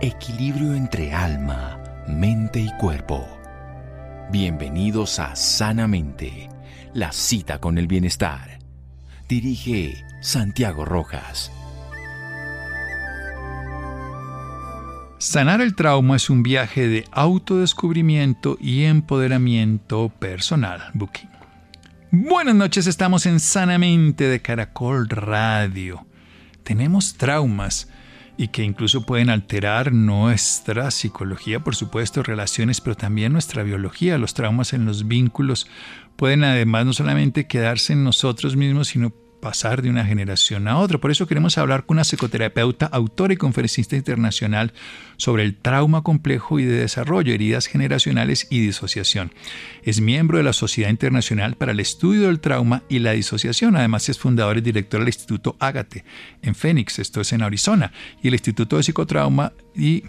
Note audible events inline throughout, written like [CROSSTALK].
equilibrio entre alma, mente y cuerpo. Bienvenidos a Sanamente, la cita con el bienestar. Dirige Santiago Rojas. Sanar el trauma es un viaje de autodescubrimiento y empoderamiento personal. Booking. Buenas noches, estamos en Sanamente de Caracol Radio. Tenemos traumas y que incluso pueden alterar nuestra psicología, por supuesto, relaciones, pero también nuestra biología. Los traumas en los vínculos pueden además no solamente quedarse en nosotros mismos, sino pasar de una generación a otra. Por eso queremos hablar con una psicoterapeuta, autora y conferencista internacional sobre el trauma complejo y de desarrollo, heridas generacionales y disociación. Es miembro de la Sociedad Internacional para el Estudio del Trauma y la Disociación. Además es fundador y director del Instituto Ágate en Phoenix, esto es en Arizona, y el Instituto de Psicotrauma y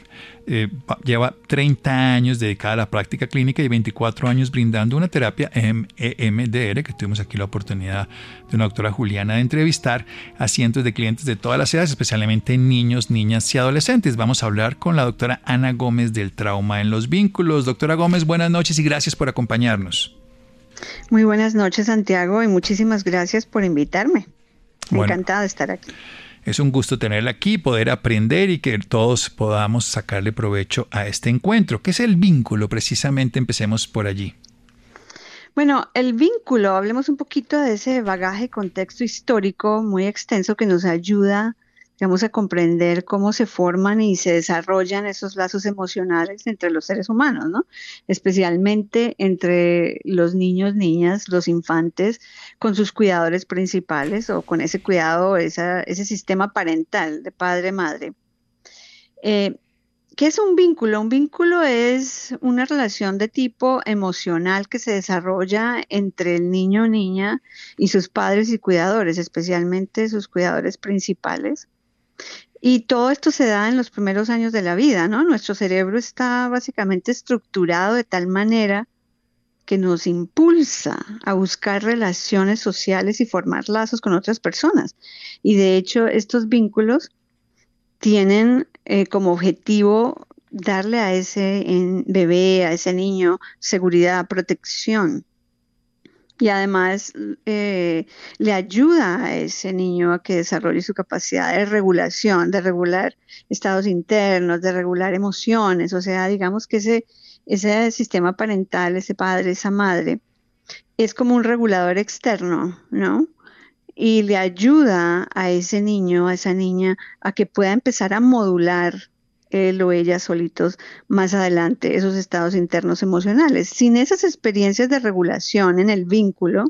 eh, lleva 30 años dedicada a la práctica clínica y 24 años brindando una terapia EMDR, que tuvimos aquí la oportunidad de una doctora Juliana de entrevistar a cientos de clientes de todas las edades, especialmente niños, niñas y adolescentes. Vamos a hablar con la doctora Ana Gómez del trauma en los vínculos. Doctora Gómez, buenas noches y gracias por acompañarnos. Muy buenas noches, Santiago, y muchísimas gracias por invitarme. Encantada de estar aquí. Es un gusto tenerla aquí, poder aprender y que todos podamos sacarle provecho a este encuentro. ¿Qué es el vínculo? Precisamente empecemos por allí. Bueno, el vínculo, hablemos un poquito de ese bagaje, contexto histórico muy extenso que nos ayuda Vamos a comprender cómo se forman y se desarrollan esos lazos emocionales entre los seres humanos, ¿no? Especialmente entre los niños, niñas, los infantes, con sus cuidadores principales o con ese cuidado, ese sistema parental de padre-madre. Eh, ¿Qué es un vínculo? Un vínculo es una relación de tipo emocional que se desarrolla entre el niño o niña y sus padres y cuidadores, especialmente sus cuidadores principales. Y todo esto se da en los primeros años de la vida, ¿no? Nuestro cerebro está básicamente estructurado de tal manera que nos impulsa a buscar relaciones sociales y formar lazos con otras personas. Y de hecho, estos vínculos tienen eh, como objetivo darle a ese bebé, a ese niño, seguridad, protección y además eh, le ayuda a ese niño a que desarrolle su capacidad de regulación, de regular estados internos, de regular emociones, o sea, digamos que ese, ese sistema parental, ese padre, esa madre, es como un regulador externo, ¿no? Y le ayuda a ese niño, a esa niña, a que pueda empezar a modular él o ella solitos más adelante esos estados internos emocionales. Sin esas experiencias de regulación en el vínculo,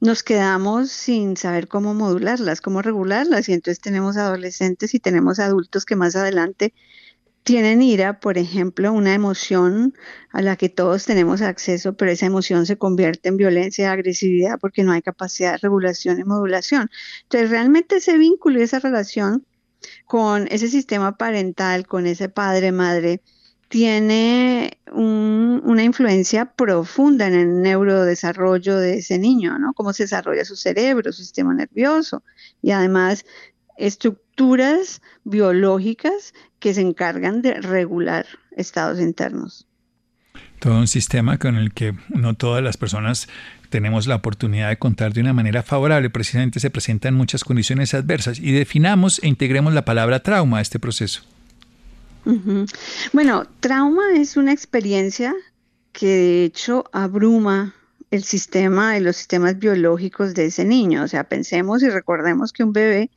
nos quedamos sin saber cómo modularlas, cómo regularlas, y entonces tenemos adolescentes y tenemos adultos que más adelante tienen ira, por ejemplo, una emoción a la que todos tenemos acceso, pero esa emoción se convierte en violencia, agresividad, porque no hay capacidad de regulación y modulación. Entonces, realmente ese vínculo y esa relación con ese sistema parental, con ese padre-madre, tiene una influencia profunda en el neurodesarrollo de ese niño, ¿no? Cómo se desarrolla su cerebro, su sistema nervioso y además estructuras biológicas que se encargan de regular estados internos. Todo un sistema con el que no todas las personas tenemos la oportunidad de contar de una manera favorable. Precisamente se presentan muchas condiciones adversas y definamos e integremos la palabra trauma a este proceso. Bueno, trauma es una experiencia que de hecho abruma el sistema y los sistemas biológicos de ese niño. O sea, pensemos y recordemos que un bebé,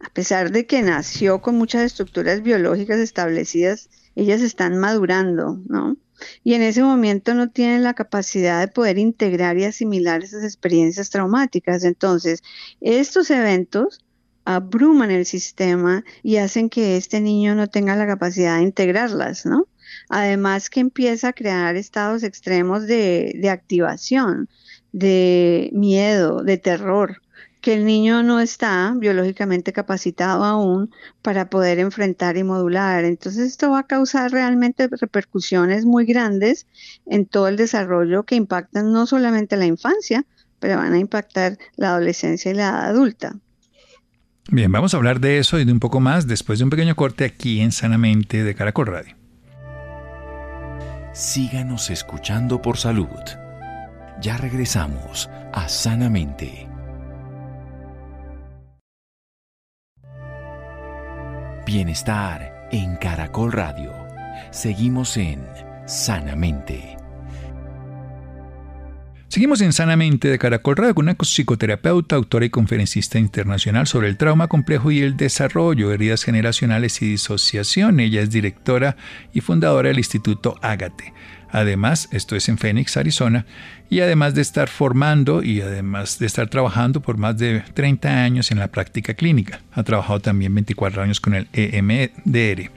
a pesar de que nació con muchas estructuras biológicas establecidas, ellas están madurando, ¿no? Y en ese momento no tienen la capacidad de poder integrar y asimilar esas experiencias traumáticas. Entonces, estos eventos abruman el sistema y hacen que este niño no tenga la capacidad de integrarlas, ¿no? Además que empieza a crear estados extremos de, de activación, de miedo, de terror, que el niño no está biológicamente capacitado aún para poder enfrentar y modular. Entonces esto va a causar realmente repercusiones muy grandes en todo el desarrollo que impactan no solamente la infancia, pero van a impactar la adolescencia y la edad adulta. Bien, vamos a hablar de eso y de un poco más después de un pequeño corte aquí en Sanamente de Caracol Radio. Síganos escuchando por salud. Ya regresamos a Sanamente. Bienestar en Caracol Radio. Seguimos en Sanamente. Seguimos en Sanamente de Caracol Radio con una psicoterapeuta, autora y conferencista internacional sobre el trauma complejo y el desarrollo, heridas generacionales y disociación. Ella es directora y fundadora del Instituto Ágate. Además, esto es en Phoenix, Arizona, y además de estar formando y además de estar trabajando por más de 30 años en la práctica clínica. Ha trabajado también 24 años con el EMDR.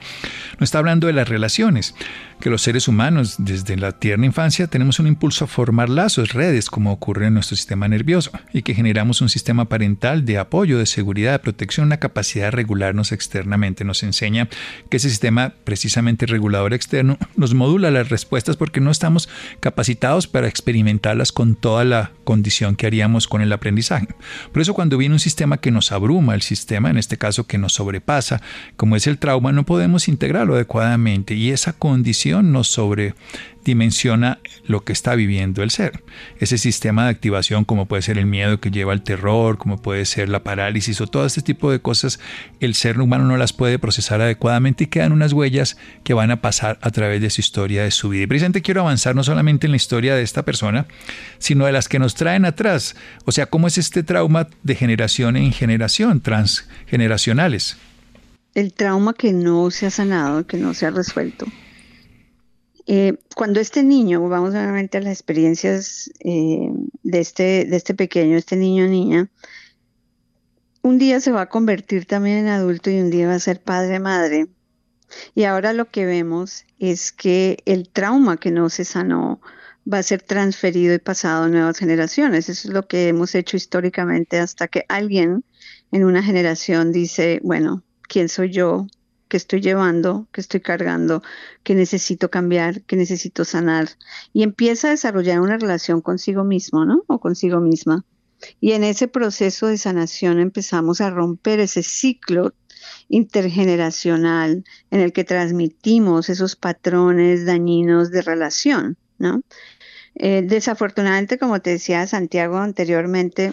Nos está hablando de las relaciones, que los seres humanos desde la tierna infancia tenemos un impulso a formar lazos, redes, como ocurre en nuestro sistema nervioso, y que generamos un sistema parental de apoyo, de seguridad, de protección, una capacidad de regularnos externamente. Nos enseña que ese sistema precisamente regulador externo nos modula las respuestas porque no estamos capacitados para experimentarlas con toda la condición que haríamos con el aprendizaje. Por eso cuando viene un sistema que nos abruma, el sistema en este caso que nos sobrepasa, como es el trauma, no podemos integrarlo adecuadamente y esa condición nos sobre dimensiona lo que está viviendo el ser. Ese sistema de activación, como puede ser el miedo que lleva al terror, como puede ser la parálisis o todo este tipo de cosas, el ser humano no las puede procesar adecuadamente y quedan unas huellas que van a pasar a través de su historia, de su vida. Y precisamente quiero avanzar no solamente en la historia de esta persona, sino de las que nos traen atrás. O sea, cómo es este trauma de generación en generación, transgeneracionales. El trauma que no se ha sanado, que no se ha resuelto. Eh, cuando este niño, vamos nuevamente a las experiencias eh, de, este, de este pequeño, este niño niña, un día se va a convertir también en adulto y un día va a ser padre madre. Y ahora lo que vemos es que el trauma que no se sanó va a ser transferido y pasado a nuevas generaciones. Eso es lo que hemos hecho históricamente hasta que alguien en una generación dice, bueno, ¿quién soy yo? Que estoy llevando, que estoy cargando, que necesito cambiar, que necesito sanar. Y empieza a desarrollar una relación consigo mismo, ¿no? O consigo misma. Y en ese proceso de sanación empezamos a romper ese ciclo intergeneracional en el que transmitimos esos patrones dañinos de relación, ¿no? Eh, desafortunadamente, como te decía Santiago anteriormente,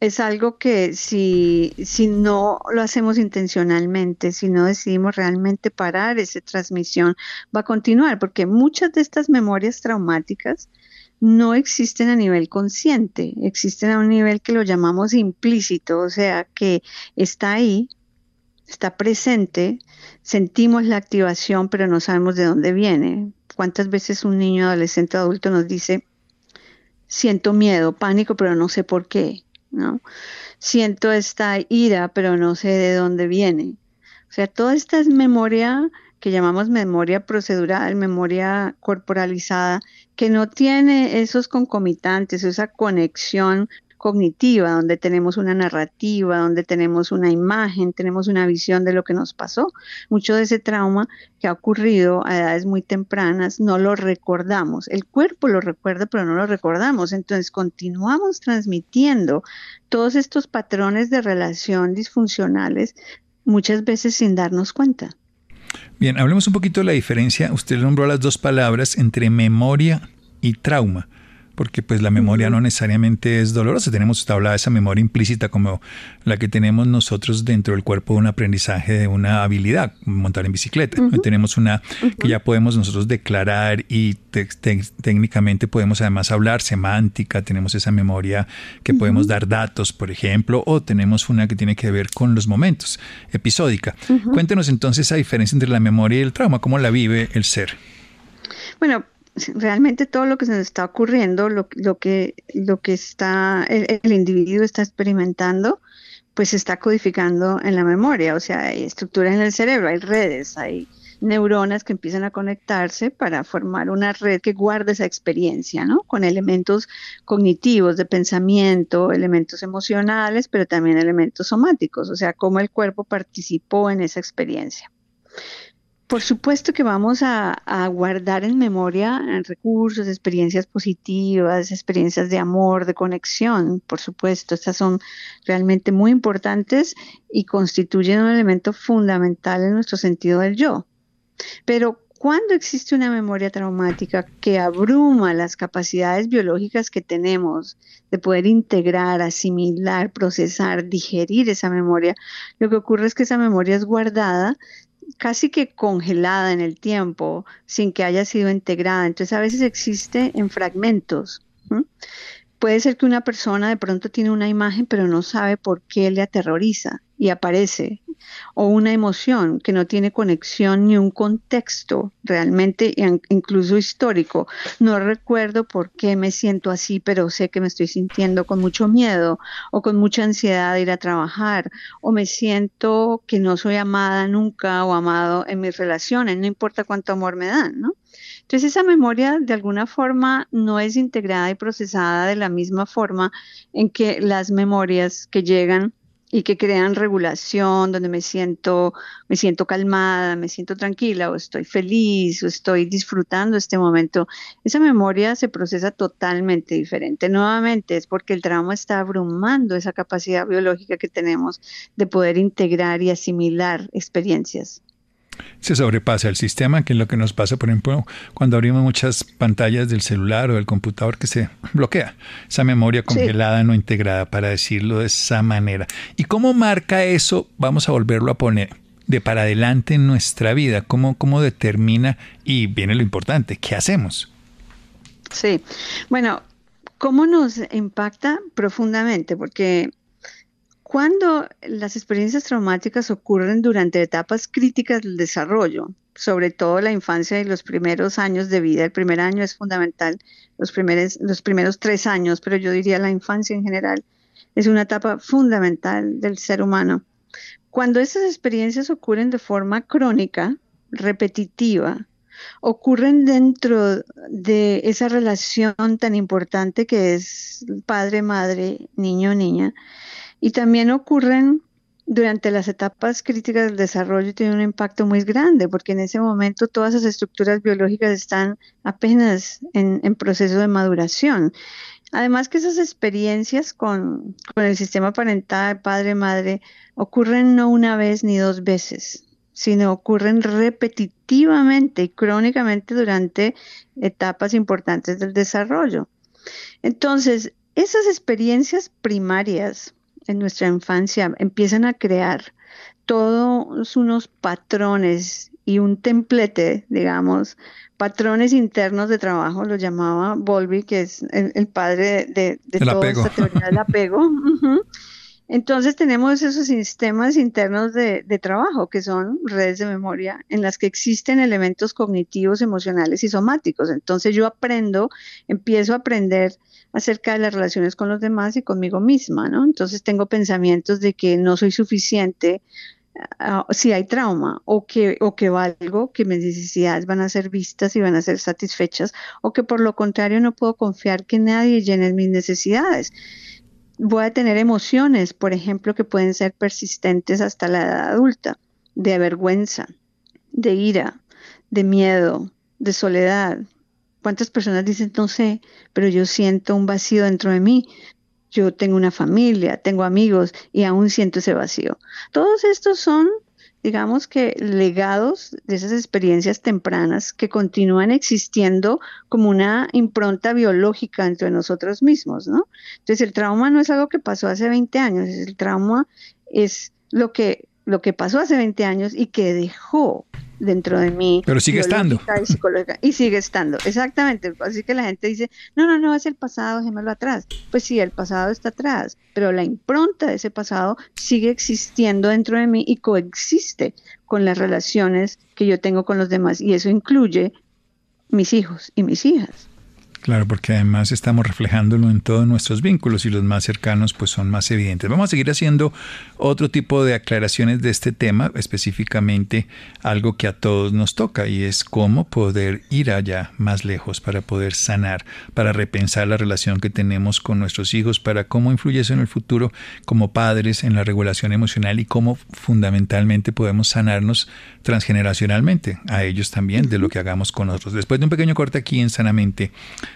es algo que si, si no lo hacemos intencionalmente, si no decidimos realmente parar esa transmisión, va a continuar, porque muchas de estas memorias traumáticas no existen a nivel consciente, existen a un nivel que lo llamamos implícito, o sea, que está ahí, está presente, sentimos la activación, pero no sabemos de dónde viene. ¿Cuántas veces un niño, adolescente, adulto nos dice, siento miedo, pánico, pero no sé por qué? ¿No? Siento esta ira, pero no sé de dónde viene. O sea, toda esta es memoria que llamamos memoria procedural, memoria corporalizada, que no tiene esos concomitantes, esa conexión cognitiva, donde tenemos una narrativa, donde tenemos una imagen, tenemos una visión de lo que nos pasó. Mucho de ese trauma que ha ocurrido a edades muy tempranas no lo recordamos. El cuerpo lo recuerda, pero no lo recordamos. Entonces continuamos transmitiendo todos estos patrones de relación disfuncionales muchas veces sin darnos cuenta. Bien, hablemos un poquito de la diferencia. Usted nombró las dos palabras entre memoria y trauma porque pues la memoria no necesariamente es dolorosa, tenemos de esa memoria implícita como la que tenemos nosotros dentro del cuerpo de un aprendizaje de una habilidad, montar en bicicleta. Tenemos una que ya podemos nosotros declarar y técnicamente podemos además hablar semántica, tenemos esa memoria que podemos dar datos, por ejemplo, o tenemos una que tiene que ver con los momentos, episódica. Cuéntenos entonces esa diferencia entre la memoria y el trauma, cómo la vive el ser. Bueno, realmente todo lo que se nos está ocurriendo, lo, que, lo que está, el, individuo está experimentando, pues se está codificando en la memoria, o sea, hay estructuras en el cerebro, hay redes, hay neuronas que empiezan a conectarse para formar una red que guarda esa experiencia, ¿no? Con elementos cognitivos de pensamiento, elementos emocionales, pero también elementos somáticos, o sea, cómo el cuerpo participó en esa experiencia. Por supuesto que vamos a, guardar en memoria recursos, experiencias positivas, experiencias de amor, de conexión. Por supuesto, estas son realmente muy importantes y constituyen un elemento fundamental en nuestro sentido del yo. Pero cuando existe una memoria traumática que abruma las capacidades biológicas que tenemos de poder integrar, asimilar, procesar, digerir esa memoria, lo que ocurre es que esa memoria es guardada casi que congelada en el tiempo, sin que haya sido integrada. Entonces a veces existe en fragmentos. Puede ser que una persona de pronto tiene una imagen, pero no sabe por qué le aterroriza y aparece o una emoción que no tiene conexión ni un contexto realmente incluso histórico. No recuerdo por qué me siento así, pero sé que me estoy sintiendo con mucho miedo o con mucha ansiedad de ir a trabajar o me siento que no soy amada nunca o amado en mis relaciones, no importa cuánto amor me dan, ¿no? Entonces esa memoria de alguna forma no es integrada y procesada de la misma forma en que las memorias que llegan y que crean regulación, donde me siento, me siento calmada, me siento tranquila, o estoy feliz, o estoy disfrutando este momento. Esa memoria se procesa totalmente diferente. Nuevamente es porque el trauma está abrumando esa capacidad biológica que tenemos de poder integrar y asimilar experiencias se sobrepasa el sistema, que es lo que nos pasa, por ejemplo, cuando abrimos muchas pantallas del celular o del computador que se bloquea, esa memoria congelada, no integrada, para decirlo de esa manera. ¿Y cómo marca eso? Vamos a volverlo a poner de para adelante en nuestra vida, cómo, cómo determina, y viene lo importante, ¿qué hacemos? Sí, bueno, ¿cómo nos impacta profundamente? Porque cuando las experiencias traumáticas ocurren durante etapas críticas del desarrollo, sobre todo la infancia y los primeros años de vida, el primer año es fundamental, los primeros, los primeros tres años, pero yo diría la infancia en general, es una etapa fundamental del ser humano. Cuando estas experiencias ocurren de forma crónica, repetitiva, ocurren dentro de esa relación tan importante que es padre, madre, niño, niña, y también ocurren durante las etapas críticas del desarrollo y tienen un impacto muy grande, porque en ese momento todas esas estructuras biológicas están apenas en, proceso de maduración. Además que esas experiencias con, con el sistema parental, padre-madre, ocurren no una vez ni dos veces, sino ocurren repetitivamente y crónicamente durante etapas importantes del desarrollo. Entonces, esas experiencias primarias en nuestra infancia empiezan a crear todos unos patrones y un templete, digamos, patrones internos de trabajo, lo llamaba Volby, que es el, padre de, toda esta teoría del apego. [LAUGHS] Entonces tenemos esos sistemas internos de, de, trabajo, que son redes de memoria, en las que existen elementos cognitivos, emocionales y somáticos. Entonces yo aprendo, empiezo a aprender acerca de las relaciones con los demás y conmigo misma, ¿no? Entonces tengo pensamientos de que no soy suficiente ah, si hay trauma o que, o que valgo, que mis necesidades van a ser vistas y van a ser satisfechas o que por lo contrario no puedo confiar que nadie llene mis necesidades. Voy a tener emociones, por ejemplo, que pueden ser persistentes hasta la edad adulta, de vergüenza, de ira, de miedo, de soledad, ¿Cuántas personas dicen, no sé, pero yo siento un vacío dentro de mí? Yo tengo una familia, tengo amigos y aún siento ese vacío. Todos estos son, digamos que, legados de esas experiencias tempranas que continúan existiendo como una impronta biológica dentro de nosotros mismos, ¿no? Entonces, el trauma no es algo que pasó hace 20 años, el trauma es lo que, lo que pasó hace 20 años y que dejó dentro de mí. Pero sigue estando. Y, sigue estando, exactamente. Así que la gente dice, no, no, no, es el pasado, déjemelo atrás. Pues sí, el pasado está atrás, pero la impronta de ese pasado sigue existiendo dentro de mí y coexiste con las relaciones que yo tengo con los demás. Y eso incluye mis hijos y mis hijas. Claro, porque además estamos reflejándolo en todos nuestros vínculos y los más cercanos pues son más evidentes. Vamos a seguir haciendo otro tipo de aclaraciones de este tema, específicamente algo que a todos nos toca y es cómo poder ir allá más lejos para poder sanar, para repensar la relación que tenemos con nuestros hijos, para cómo influye eso en el futuro como padres en la regulación emocional y cómo fundamentalmente podemos sanarnos transgeneracionalmente a ellos también de lo que hagamos con nosotros. Después de un pequeño corte aquí en Sanamente,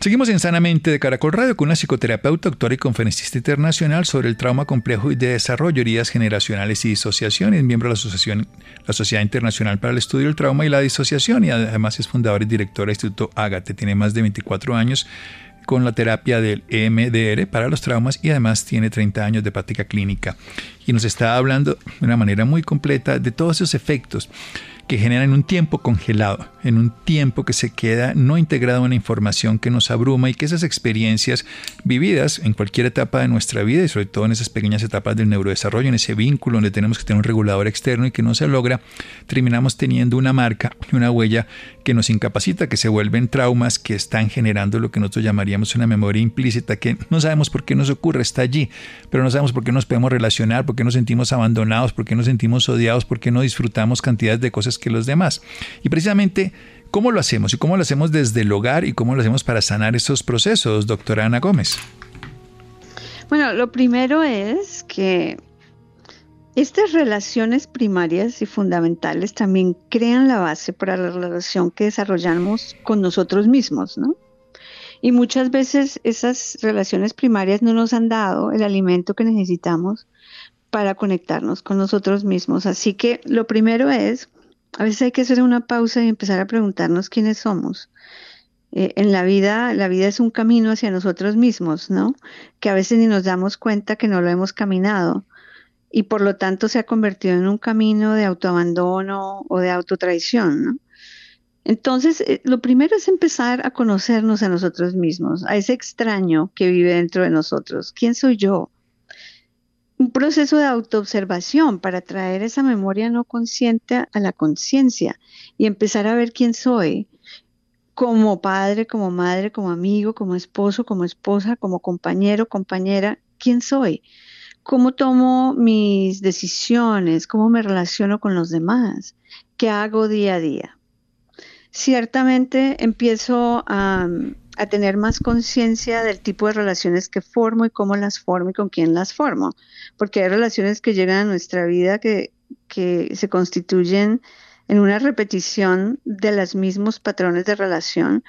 Seguimos en Sanamente de Caracol Radio con una psicoterapeuta, doctora y conferencista internacional sobre el trauma complejo y de desarrollo, heridas generacionales y disociación. miembro de la Asociación, la Sociedad Internacional para el Estudio del Trauma y la Disociación y además es fundadora y directora del Instituto Agate. Tiene más de 24 años con la terapia del EMDR para los traumas y además tiene 30 años de práctica clínica. Y nos está hablando de una manera muy completa de todos esos efectos que generan un tiempo congelado, en un tiempo que se queda no integrado en una información que nos abruma y que esas experiencias vividas en cualquier etapa de nuestra vida y sobre todo en esas pequeñas etapas del neurodesarrollo, en ese vínculo donde tenemos que tener un regulador externo y que no se logra, terminamos teniendo una marca y una huella que nos incapacita, que se vuelven traumas que están generando lo que nosotros llamaríamos una memoria implícita que no sabemos por qué nos ocurre, está allí, pero no sabemos por qué nos podemos relacionar, por qué nos sentimos abandonados, por qué nos sentimos odiados, por qué no disfrutamos cantidades de cosas que los demás. Y precisamente, ¿cómo lo hacemos? ¿Y cómo lo hacemos desde el hogar? ¿Y cómo lo hacemos para sanar esos procesos, doctora Ana Gómez? Bueno, lo primero es que estas relaciones primarias y fundamentales también crean la base para la relación que desarrollamos con nosotros mismos, ¿no? Y muchas veces esas relaciones primarias no nos han dado el alimento que necesitamos para conectarnos con nosotros mismos. Así que lo primero es a veces hay que hacer una pausa y empezar a preguntarnos quiénes somos. Eh, en la vida, la vida es un camino hacia nosotros mismos, ¿no? Que a veces ni nos damos cuenta que no lo hemos caminado y por lo tanto se ha convertido en un camino de autoabandono o de autotraición, ¿no? Entonces, eh, lo primero es empezar a conocernos a nosotros mismos, a ese extraño que vive dentro de nosotros. ¿Quién soy yo? un proceso de autoobservación para traer esa memoria no consciente a la conciencia y empezar a ver quién soy como padre, como madre, como amigo, como esposo, como esposa, como compañero, compañera, quién soy, cómo tomo mis decisiones, cómo me relaciono con los demás, qué hago día a día. Ciertamente empiezo a tener más conciencia del tipo de relaciones que formo y cómo las formo y con quién las formo. Porque hay relaciones que llegan a nuestra vida que, que se constituyen en una repetición de los mismos patrones de relación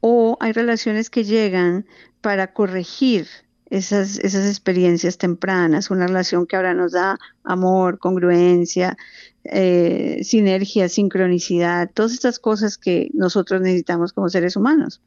o hay relaciones que llegan para corregir esas, esas experiencias tempranas, una relación que ahora nos da amor, congruencia, eh, sinergia, sincronicidad, todas estas cosas que nosotros necesitamos como seres humanos.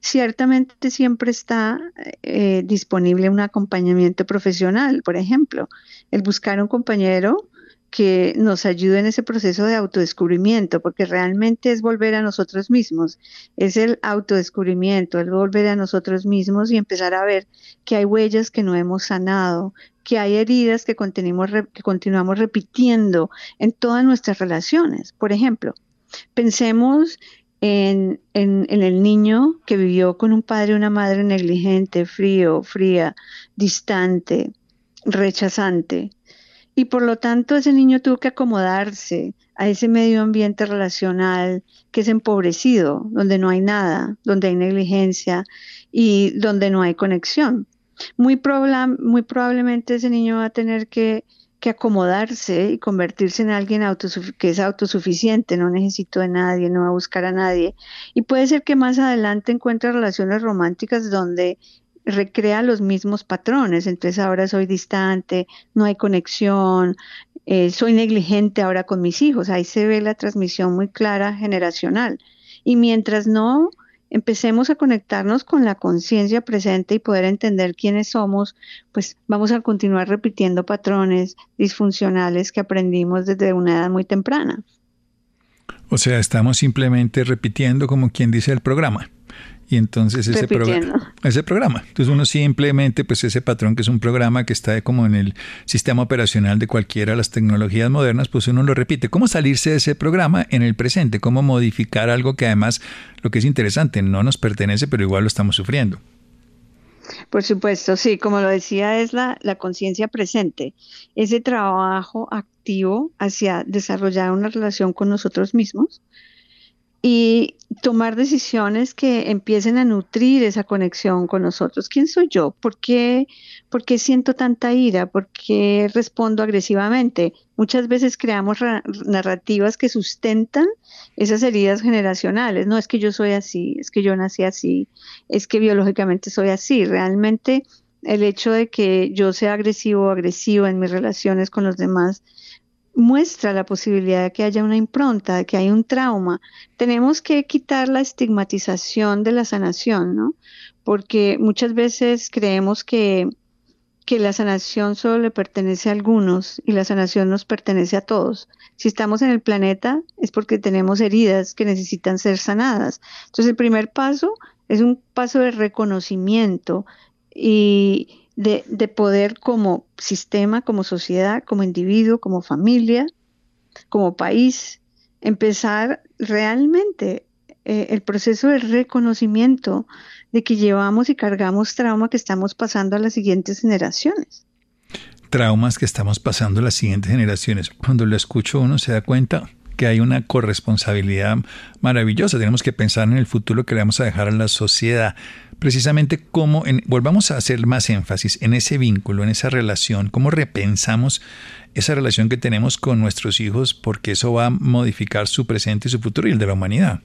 Ciertamente siempre está eh, disponible un acompañamiento profesional, por ejemplo, el buscar un compañero que nos ayude en ese proceso de autodescubrimiento, porque realmente es volver a nosotros mismos, es el autodescubrimiento, el volver a nosotros mismos y empezar a ver que hay huellas que no hemos sanado, que hay heridas que, continuamos repitiendo en todas nuestras relaciones. Por ejemplo, pensemos en, el niño que vivió con un padre y una madre negligente, frío, fría, distante, rechazante. Y por lo tanto ese niño tuvo que acomodarse a ese medio ambiente relacional que es empobrecido, donde no hay nada, donde hay negligencia y donde no hay conexión. Muy, muy probablemente ese niño va a tener que que acomodarse y convertirse en alguien que es autosuficiente, no necesito de nadie, no va a buscar a nadie. Y puede ser que más adelante encuentre relaciones románticas donde recrea los mismos patrones, entonces ahora soy distante, no hay conexión, eh, soy negligente ahora con mis hijos, ahí se ve la transmisión muy clara generacional. Y mientras no empecemos a conectarnos con la conciencia presente y poder entender quiénes somos, pues vamos a continuar repitiendo patrones disfuncionales que aprendimos desde una edad muy temprana. O sea, estamos simplemente repitiendo como quien dice el programa. Y entonces ese programa, ese programa. Entonces uno simplemente, pues ese patrón que es un programa que está como en el sistema operacional de cualquiera de las tecnologías modernas, pues uno lo repite. ¿Cómo salirse de ese programa en el presente? ¿Cómo modificar algo que además, lo que es interesante, no nos pertenece, pero igual lo estamos sufriendo? Por supuesto, sí, como lo decía, es la, la conciencia presente, ese trabajo activo hacia desarrollar una relación con nosotros mismos y tomar decisiones que empiecen a nutrir esa conexión con nosotros. ¿Quién soy yo? ¿Por qué, ¿Por qué siento tanta ira? ¿Por qué respondo agresivamente? Muchas veces creamos narrativas que sustentan esas heridas generacionales. No es que yo soy así, es que yo nací así, es que biológicamente soy así. Realmente el hecho de que yo sea agresivo o agresiva en mis relaciones con los demás muestra la posibilidad de que haya una impronta, de que hay un trauma. Tenemos que quitar la estigmatización de la sanación, ¿no? Porque muchas veces creemos que, que la sanación solo le pertenece a algunos y la sanación nos pertenece a todos. Si estamos en el planeta es porque tenemos heridas que necesitan ser sanadas. Entonces el primer paso es un paso de reconocimiento y, de, poder como sistema, como sociedad, como individuo, como familia, como país, empezar realmente eh, el proceso de reconocimiento de que llevamos y cargamos trauma que estamos pasando a las siguientes generaciones. Traumas que estamos pasando a las siguientes generaciones. Cuando lo escucho uno se da cuenta que hay una corresponsabilidad maravillosa. Tenemos que pensar en el futuro que le vamos a dejar a la sociedad precisamente cómo, volvamos a hacer más énfasis en ese vínculo, en esa relación, cómo repensamos esa relación que tenemos con nuestros hijos, porque eso va a modificar su presente y su futuro y el de la humanidad.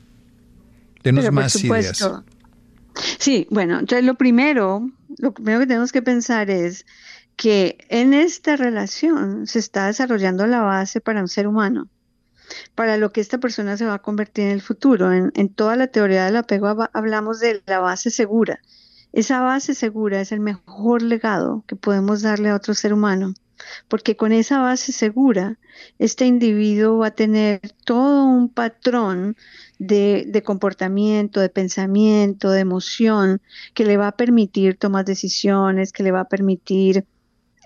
Denos más ideas. Sí, bueno, entonces lo primero, lo primero que tenemos que pensar es que en esta relación se está desarrollando la base para un ser humano para lo que esta persona se va a convertir en el futuro. En, toda la teoría del apego hablamos de la base segura. Esa base segura es el mejor legado que podemos darle a otro ser humano, porque con esa base segura, este individuo va a tener todo un patrón de, de, comportamiento, de pensamiento, de emoción, que le va a permitir tomar decisiones, que le va a permitir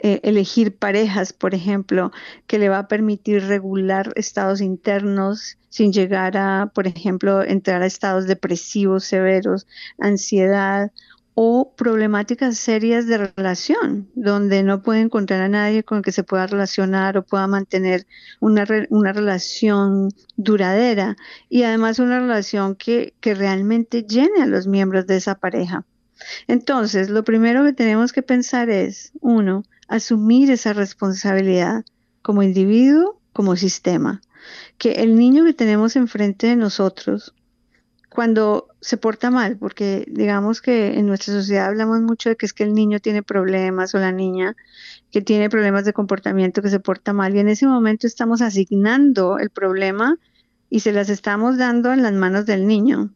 eh, elegir parejas, por ejemplo, que le va a permitir regular estados internos sin llegar a, por ejemplo, entrar a estados depresivos severos, ansiedad o problemáticas serias de relación, donde no puede encontrar a nadie con el que se pueda relacionar o pueda mantener una, una relación duradera y además una relación que, que realmente llene a los miembros de esa pareja. Entonces, lo primero que tenemos que pensar es, uno, asumir esa responsabilidad como individuo, como sistema. Que el niño que tenemos enfrente de nosotros, cuando se porta mal, porque digamos que en nuestra sociedad hablamos mucho de que es que el niño tiene problemas o la niña que tiene problemas de comportamiento, que se porta mal, y en ese momento estamos asignando el problema y se las estamos dando en las manos del niño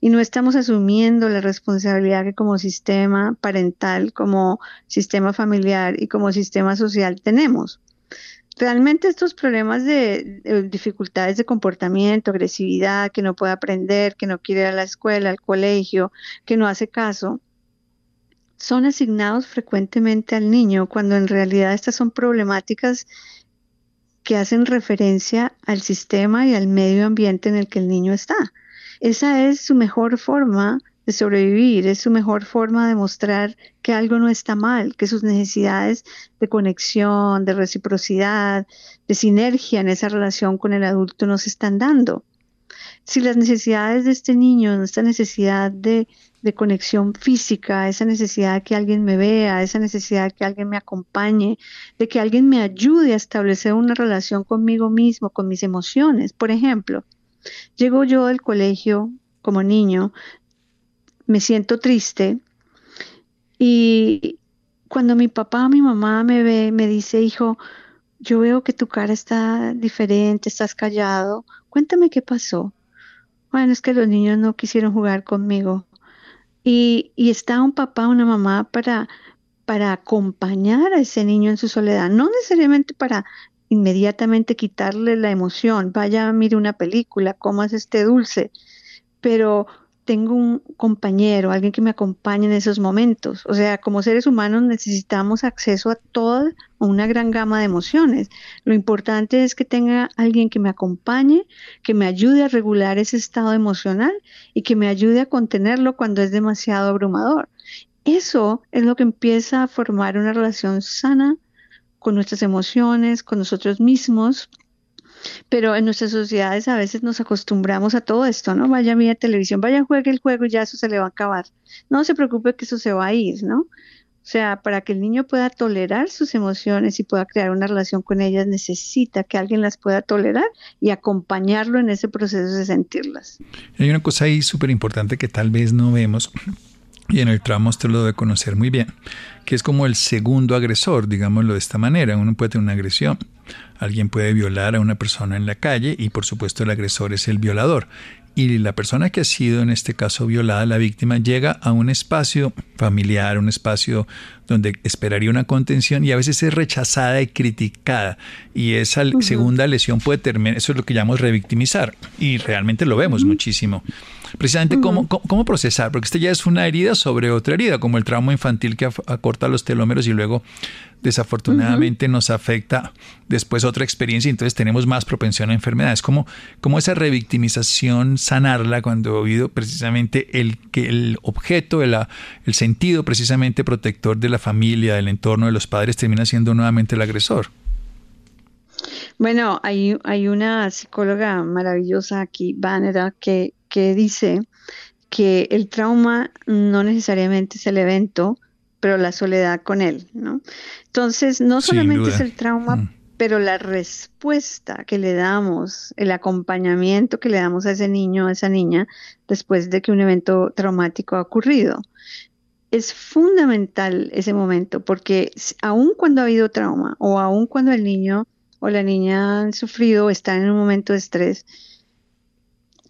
y no estamos asumiendo la responsabilidad que como sistema parental, como sistema familiar y como sistema social tenemos. Realmente estos problemas de, dificultades de comportamiento, agresividad, que no puede aprender, que no quiere ir a la escuela, al colegio, que no hace caso, son asignados frecuentemente al niño cuando en realidad estas son problemáticas que hacen referencia al sistema y al medio ambiente en el que el niño está. Esa es su mejor forma de sobrevivir, es su mejor forma de mostrar que algo no está mal, que sus necesidades de conexión, de reciprocidad, de sinergia en esa relación con el adulto no se están dando. Si las necesidades de este niño, esta necesidad de, de conexión física, esa necesidad de que alguien me vea, esa necesidad de que alguien me acompañe, de que alguien me ayude a establecer una relación conmigo mismo, con mis emociones, por ejemplo, Llego yo del colegio como niño, me siento triste y cuando mi papá mi mamá me ve, me dice, hijo, yo veo que tu cara está diferente, estás callado, cuéntame qué pasó. bueno, es que los niños no quisieron jugar conmigo. Y, y está un papá, una mamá para, para acompañar a ese niño en su soledad, no necesariamente para inmediatamente quitarle la emoción, vaya, mire una película, comas este dulce, pero tengo un compañero, alguien que me acompañe en esos momentos. O sea, como seres humanos necesitamos acceso a toda una gran gama de emociones. Lo importante es que tenga alguien que me acompañe, que me ayude a regular ese estado emocional y que me ayude a contenerlo cuando es demasiado abrumador. Eso es lo que empieza a formar una relación sana con nuestras emociones, con nosotros mismos, pero en nuestras sociedades a veces nos acostumbramos a todo esto, ¿no? Vaya a televisión, vaya juegue el juego y ya eso se le va a acabar. No se preocupe que eso se va a ir, ¿no? O sea, para que el niño pueda tolerar sus emociones y pueda crear una relación con ellas, necesita que alguien las pueda tolerar y acompañarlo en ese proceso de sentirlas. Hay una cosa ahí súper importante que tal vez no vemos, y en el trauma usted lo debe conocer muy bien, que es como el segundo agresor, digámoslo de esta manera. Uno puede tener una agresión, alguien puede violar a una persona en la calle y por supuesto el agresor es el violador y la persona que ha sido en este caso violada, la víctima, llega a un espacio familiar, un espacio donde esperaría una contención y a veces es rechazada y criticada. Y esa segunda lesión puede terminar, eso es lo que llamamos revictimizar y realmente lo vemos muchísimo. Precisamente cómo, cómo, procesar, porque esta ya es una herida sobre otra herida, como el trauma infantil que acorta los telómeros y luego desafortunadamente nos afecta después otra experiencia y entonces tenemos más propensión a enfermedades. Como, como esa revictimización, sanarla cuando ha habido precisamente el, que el objeto, el, el sentido precisamente protector de la familia, del entorno de los padres, termina siendo nuevamente el agresor. Bueno, hay, hay una psicóloga maravillosa aquí, Vanera, que, que dice que el trauma no necesariamente es el evento, pero la soledad con él, ¿no? Entonces, no solamente es el trauma, mm. pero la respuesta que le damos, el acompañamiento que le damos a ese niño, a esa niña, después de que un evento traumático ha ocurrido. Es fundamental ese momento, porque aun cuando ha habido trauma, o aun cuando el niño o la niña han sufrido o están en un momento de estrés,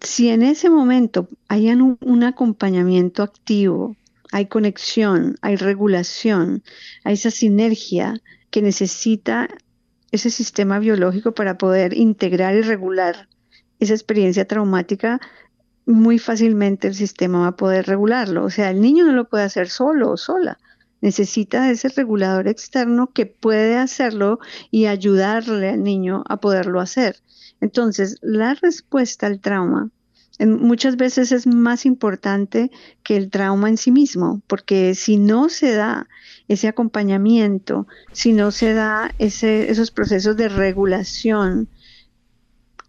si en ese momento hay un acompañamiento activo, hay conexión, hay regulación, hay esa sinergia que necesita ese sistema biológico para poder integrar y regular esa experiencia traumática, muy fácilmente el sistema va a poder regularlo. O sea, el niño no lo puede hacer solo o sola. Necesita ese regulador externo que puede hacerlo y ayudarle al niño a poderlo hacer. Entonces, la respuesta al trauma muchas veces es más importante que el trauma en sí mismo, porque si no se da ese acompañamiento, si no se da ese, esos procesos de regulación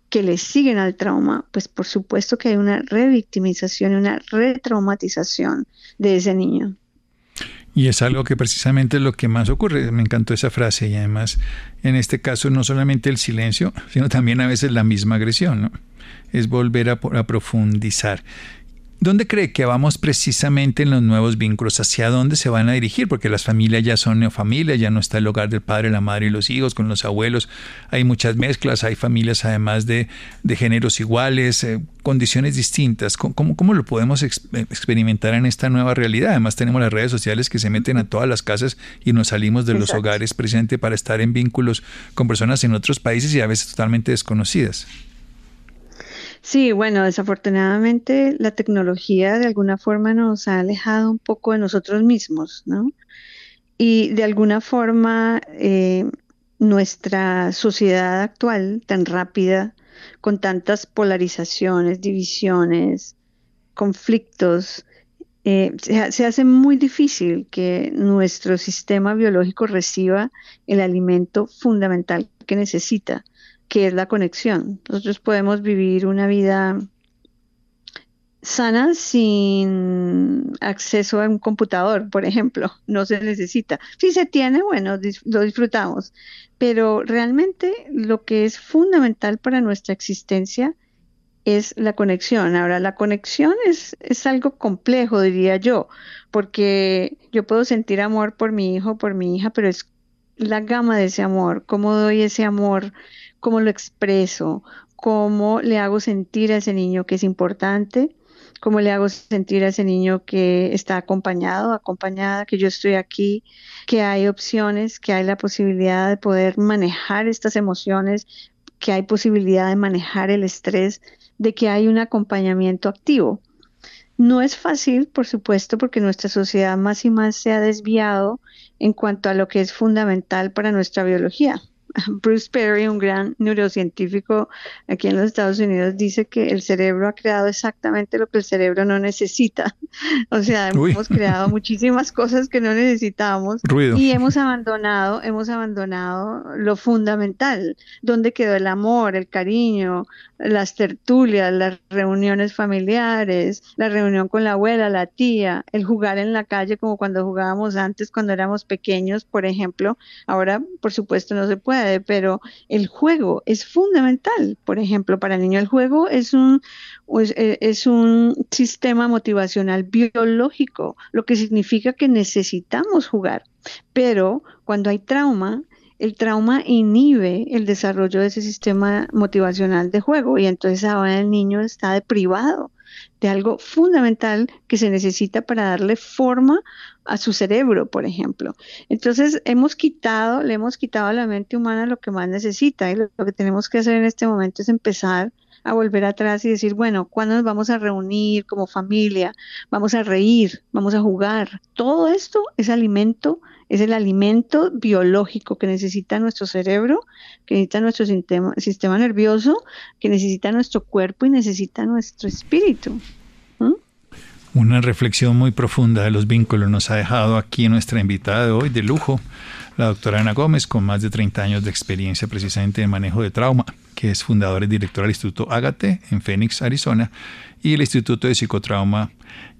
que le siguen al trauma, pues por supuesto que hay una revictimización y una retraumatización de ese niño. Y es algo que precisamente es lo que más ocurre. Me encantó esa frase y además en este caso no solamente el silencio, sino también a veces la misma agresión. ¿no? es volver a, profundizar. ¿Dónde cree que vamos precisamente en los nuevos vínculos? ¿Hacia dónde se van a dirigir? Porque las familias ya son neofamilias, ya no está el hogar del padre, la madre y los hijos con los abuelos. Hay muchas mezclas, hay familias además de, géneros iguales, eh, condiciones distintas. ¿Cómo, ¿Cómo, lo podemos experimentar en esta nueva realidad? Además tenemos las redes sociales que se meten a todas las casas y nos salimos de los hogares precisamente para estar en vínculos con personas en otros países y a veces totalmente desconocidas. Sí, bueno, desafortunadamente la tecnología de alguna forma nos ha alejado un poco de nosotros mismos, ¿no? Y de alguna forma eh, nuestra sociedad actual, tan rápida, con tantas polarizaciones, divisiones, conflictos, eh, se, se, hace muy difícil que nuestro sistema biológico reciba el alimento fundamental que necesita que es la conexión. Nosotros podemos vivir una vida sana sin acceso a un computador, por ejemplo, no se necesita. Si se tiene, bueno, lo disfrutamos, pero realmente lo que es fundamental para nuestra existencia es la conexión. Ahora, la conexión es, es algo complejo, diría yo, porque yo puedo sentir amor por mi hijo, por mi hija, pero es la gama de ese amor, cómo doy ese amor cómo lo expreso, cómo le hago sentir a ese niño que es importante, cómo le hago sentir a ese niño que está acompañado, acompañada, que yo estoy aquí, que hay opciones, que hay la posibilidad de poder manejar estas emociones, que hay posibilidad de manejar el estrés, de que hay un acompañamiento activo. No es fácil, por supuesto, porque nuestra sociedad más y más se ha desviado en cuanto a lo que es fundamental para nuestra biología. [LAUGHS] Bruce Perry, un gran neurocientífico aquí en los Estados Unidos, dice que el cerebro ha creado exactamente lo que el cerebro no necesita. [LAUGHS] O sea, hemos creado muchísimas cosas que no necesitábamos [LAUGHS] y hemos abandonado, hemos abandonado lo fundamental, donde quedó el amor, el cariño, las tertulias, las reuniones familiares, la reunión con la abuela, la tía, el jugar en la calle como cuando jugábamos antes cuando éramos pequeños, por ejemplo. Ahora, por supuesto, no se puede, pero el juego es fundamental. Por ejemplo, para el niño el juego es un, eh, es un sistema motivacional biológico, lo que significa que necesitamos jugar. Pero cuando hay trauma, el trauma inhibe el desarrollo de ese sistema motivacional de juego y entonces ahora el niño está deprivado de algo fundamental que se necesita para darle forma a su cerebro, por ejemplo. Entonces hemos quitado, le hemos quitado a la mente humana lo que más necesita y lo, que tenemos que hacer en este momento es empezar a volver atrás y decir, bueno, ¿cuándo nos vamos a reunir como familia? Vamos a reír, vamos a jugar. Todo esto es alimento es el alimento biológico que necesita nuestro cerebro, que necesita nuestro sistema, nervioso, que necesita nuestro cuerpo y necesita nuestro espíritu. Una reflexión muy profunda de los vínculos nos ha dejado aquí nuestra invitada de hoy de lujo, la doctora Ana Gómez, con más de 30 años de experiencia precisamente en manejo de trauma, que es fundadora y directora del Instituto Agate en Phoenix, Arizona, y el Instituto de Psicotrauma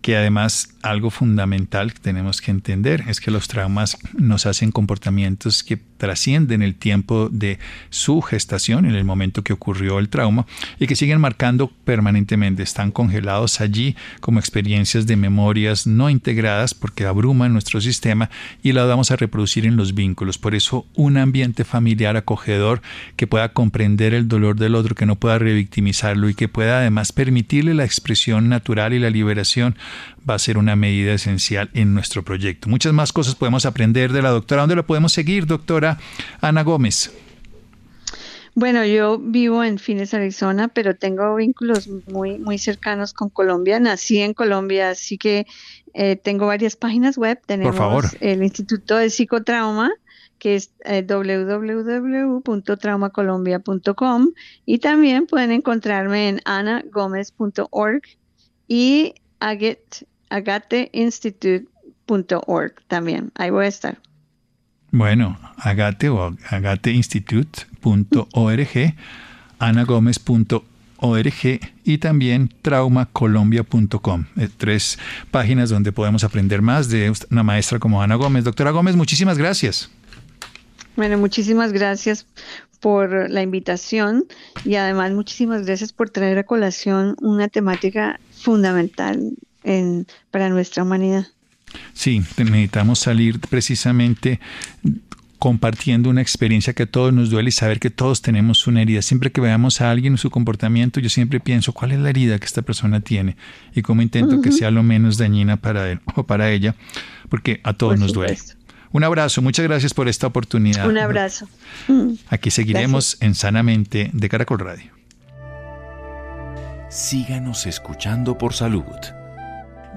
que además algo fundamental que tenemos que entender es que los traumas nos hacen comportamientos que trascienden el tiempo de su gestación, en el momento que ocurrió el trauma, y que siguen marcando permanentemente, están congelados allí como experiencias de memorias no integradas porque abruman nuestro sistema y la vamos a reproducir en los vínculos. Por eso un ambiente familiar acogedor que pueda comprender el dolor del otro, que no pueda revictimizarlo y que pueda además permitirle la expresión natural y la liberación va a ser una medida esencial en nuestro proyecto. Muchas más cosas podemos aprender de la doctora. ¿Dónde la podemos seguir, doctora Ana Gómez? Bueno, yo vivo en Phoenix, Arizona, pero tengo vínculos muy, muy cercanos con Colombia. Nací en Colombia, así que eh, tengo varias páginas web. Tenemos el Instituto de Psicotrauma, que es eh, www.traumacolombia.com y también pueden encontrarme en anagomez.org y agateinstitute.org también. Ahí voy a estar. Bueno, agate o agateinstitute.org, anagomez.org y también traumacolombia.com. Eh, tres páginas donde podemos aprender más de una maestra como Ana Gómez. Doctora Gómez, muchísimas gracias. Bueno, muchísimas gracias por la invitación y además muchísimas gracias por traer a colación una temática fundamental en, para nuestra humanidad. Sí, necesitamos salir precisamente compartiendo una experiencia que a todos nos duele y saber que todos tenemos una herida. Siempre que veamos a alguien en su comportamiento, yo siempre pienso cuál es la herida que esta persona tiene y cómo intento que sea lo menos dañina para él o para ella, porque a todos nos duele. Un abrazo, muchas gracias por esta oportunidad. Un abrazo. Aquí seguiremos en Sanamente de Caracol Radio. Síganos escuchando por salud.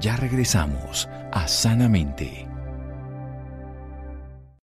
Ya regresamos a Sanamente.